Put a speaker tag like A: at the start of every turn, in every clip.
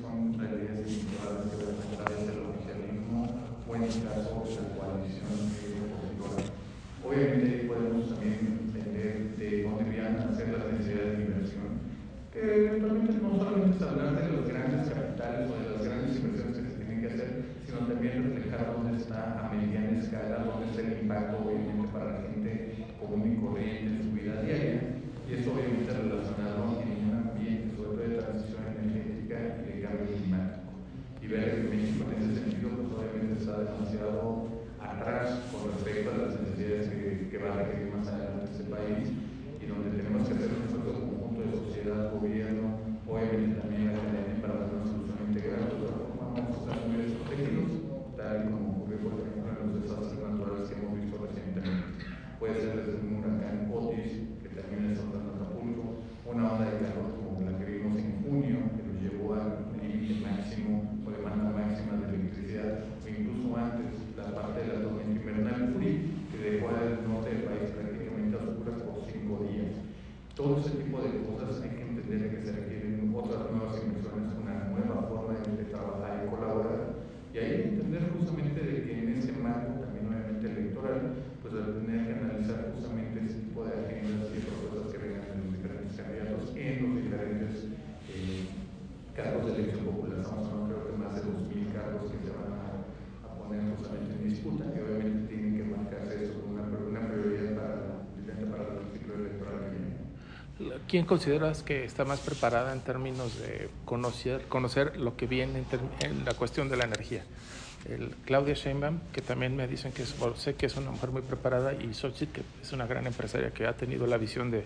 A: son realidades vinculadas que representan el oficialismo o en este caso la coalición opositora. Obviamente podemos también entender de dónde vienen a ser las necesidades de inversión, que eventualmente no solamente es hablar de los grandes capitales o de las grandes inversiones que se tienen que hacer, sino también reflejar dónde está a mediana escala, dónde está el impacto obviamente para la gente común y corriente en su vida diaria, y eso obviamente relacionado en un ambiente sobre todo de transición energética y de cambio climático. Y ver que México en ese sentido pues obviamente está demasiado atrás con respecto a las necesidades que, que va a requerir más adelante este país y donde tenemos que hacer un esfuerzo conjunto de sociedad, gobierno, obviamente también la academia para dar una solución integral, de otra forma vamos a estar muy desprotegidos, tal y como ocurrió por ejemplo en los desastres naturales que hemos visto recientemente. Puede ser desde un huracán Otis, que también está en Acapulco, una onda de calor como la que vimos en junio, que nos llevó al límite máximo o demanda máxima de electricidad, o incluso antes la parte de la tormenta invernal Fury, que dejó al norte del país prácticamente a oscuras por cinco días. Todo ese tipo de cosas hay que entender que se requieren otras nuevas inversiones, una nueva forma de, de trabajar y colaborar, y hay que entender justamente de que en ese marco también obviamente electoral, pues al tener que analizar justamente ese tipo de agendas y propuestas que vengan de los diferentes candidatos en los diferentes eh, cargos de elección popular. Estamos hablando creo que más de 2.000 cargos que se van a poner justamente en disputa y obviamente tienen que marcarse eso como una, una prioridad para, para el ciclo electoral que viene.
B: ¿Quién consideras que está más preparada en términos de conocer, conocer lo que viene en, en la cuestión de la energía? El Claudia Sheinbaum, que también me dicen que es, sé que es una mujer muy preparada, y Xochitl, que es una gran empresaria que ha tenido la visión de,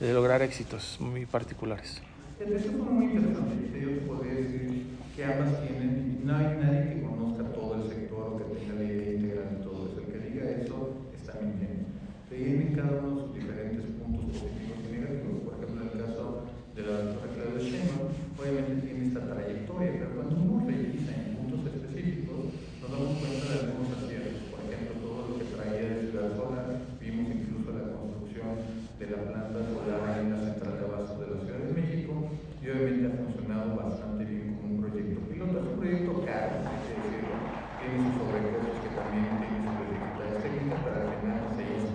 B: de lograr éxitos muy particulares.
A: Eso fue muy interesante. Yo te podría decir que ambas tienen, no hay nadie que conozca todo el sector o que tenga la idea integral de todo eso. El que diga eso está mintiendo. Tienen cada uno sus diferentes puntos positivos y negativos. Por ejemplo, en el caso de la doctora Claudia Sheinbaum, obviamente tiene esta trayectoria, pero cuando uno revisa en puntos específicos, nos damos cuenta de algunos aciertos. Por ejemplo, todo lo que traía de Ciudad Solar, vimos incluso la construcción de la planta solar en la central de abasto de la Ciudad de México, y obviamente ha funcionado bastante bien como un proyecto piloto. Es un proyecto caro, hay que decirlo, tiene sus sobrecostos que también tiene sus dificultades técnicas, pero al final se hizo.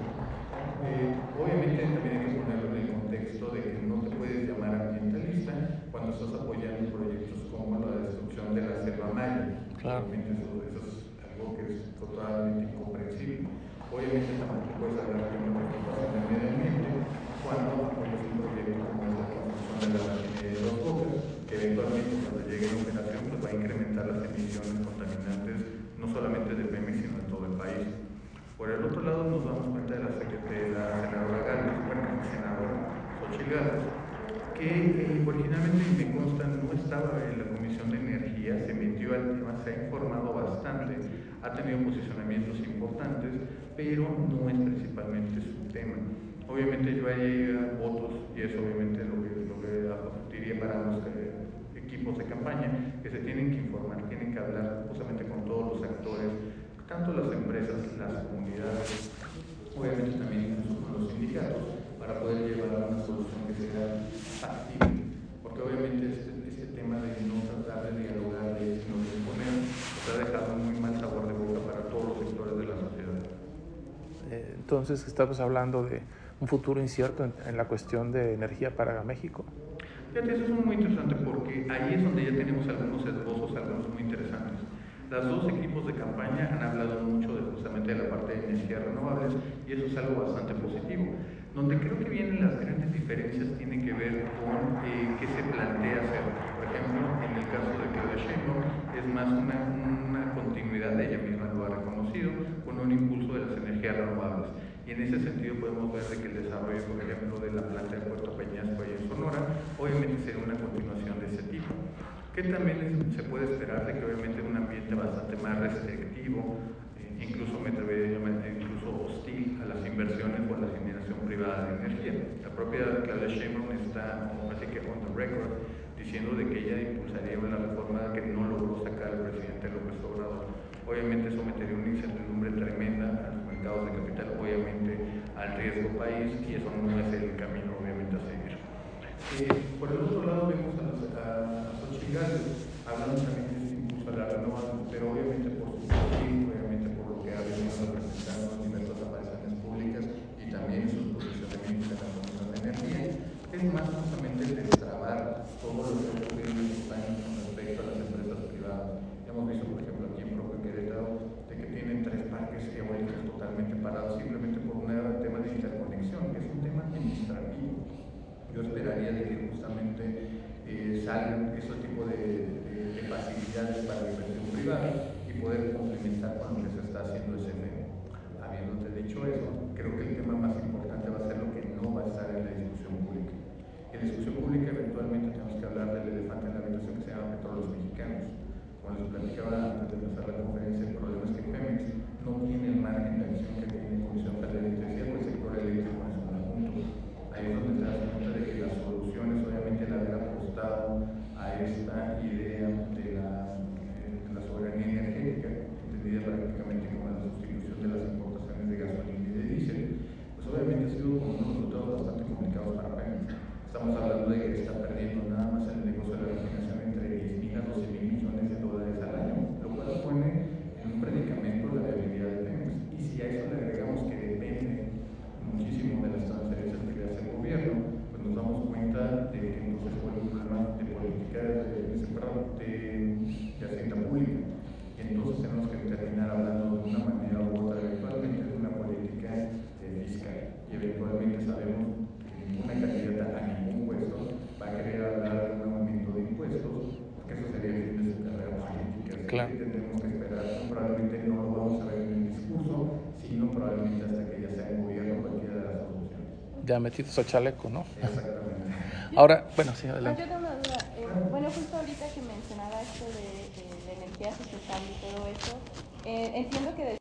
A: Eh, obviamente también hay que ponerlo en el contexto de que no te puedes llamar ambientalista cuando estás apoyando proyectos como la destrucción de la selva maya.
B: Claro.
A: Eso, eso es algo que es totalmente incomprensible. Obviamente tampoco puedes hablar de una preocupación del medio ambiente cuando apoyas un proyecto como es la construcción de la refinería de dos bocas, que eventualmente cuando llegue a operación pues va a incrementar las emisiones contaminantes no solamente de Pemex sino de todo el país. Por el otro lado nos damos cuenta de la, de la senadora Que eh, originalmente me consta no estaba en la Comisión de Energía, se metió al tema, se ha informado bastante, ha tenido posicionamientos importantes, pero no es principalmente su tema. Obviamente yo haría votos, y eso obviamente lo que, lo que diría para los equipos de campaña, que se tienen que informar, tienen que hablar justamente con todos los actores, tanto las empresas, las comunidades, obviamente también los sindicatos, para poder llevar a una solución que sea factible. Porque obviamente este, este tema de no tratar de dialogar, de sino de exponer, nos ha dejado muy mal sabor de boca para todos los sectores de la sociedad.
B: Eh, entonces estamos hablando de un futuro incierto en, en la cuestión de energía para México.
A: Fíjate, eso es muy interesante porque ahí es donde ya tenemos algunos esbozos, algunos muy interesantes. Los dos equipos de campaña han hablado mucho de justamente de la parte de energías renovables y eso es algo bastante positivo. Donde creo que vienen las grandes diferencias tienen que ver con eh, qué se plantea hacer. Por ejemplo, en el caso de Sheinbaum es más una, una continuidad, ella misma lo ha reconocido, con un impulso de las energías renovables. Y en ese sentido podemos ver de que el desarrollo, por ejemplo, de la planta de Puerto Peñasco y en Sonora, obviamente será una continuación de ese tipo que también se puede esperar de que obviamente un ambiente bastante más restrictivo, eh, incluso me atrevería incluso hostil a las inversiones o a la generación energía. La propia Claudia Sheinbaum está, parece que on the record, diciendo de que ella impulsaría una reforma que no logró sacar el presidente López Obrador. Obviamente sometería una incertidumbre tremenda a los mercados de capital, obviamente al riesgo país, y eso no es el camino, obviamente, a seguir. Eh, por el otro lado, vemos a, los, a, a hablando también de este impulsar la renovación, pero obviamente Yo esperaría de que justamente eh, salgan ese tipo de, facilidades para la inversión privada y poder complementar con lo que se está haciendo ese FM. Habiéndote dicho eso, creo que el tema más importante va a ser lo que no va a estar en la discusión pública. En la discusión pública eventualmente tenemos que hablar del elefante en la habitación que se llama petróleos mexicanos. Como les platicaba antes de empezar la conferencia, el problema es que Pemex no tiene el margen de acción que tiene Comisión Federal de Electricidad o el sector eléctrico en su conjunto. Ahí es donde te das cuenta de que las soluciones, obviamente, el haber apostado a esta idea de la, eh, de la soberanía energética, entendida prácticamente como la sustitución de las importaciones de gasolina y de diésel, pues obviamente ha sido con unos resultados bastante complicados para Pemex. Estamos hablando de que está perdiendo nada más negocio de la refinación entre 10 mil a 12 mil millones de dólares al año, lo cual pone en un predicamento la viabilidad de Pemex. Y si a eso le agregamos que depende muchísimo de las transferencias que le hace el gobierno, pues nos damos cuenta de que entonces fue un problema de política de, de, de, de hacienda pública. Y entonces tenemos que terminar hablando de una manera u otra eventualmente de una política eh, fiscal. Y eventualmente sabemos que ninguna candidata a ningún puesto va a querer hablar de un aumento de impuestos, porque eso sería el fin de su carrera política.
B: Claro.
A: Que tendremos que esperar, probablemente no lo vamos a ver en el discurso, probablemente hasta que ya sea en gobierno cualquiera de las soluciones.
B: Ya metidos al chaleco, ¿no?
A: Exactamente.
B: Ahora, bueno, sí,
C: Ah,
B: adelante.
C: yo tengo una duda. Eh, bueno, justo ahorita que mencionaba esto de, de la energía sustentable y todo eso, eh, entiendo que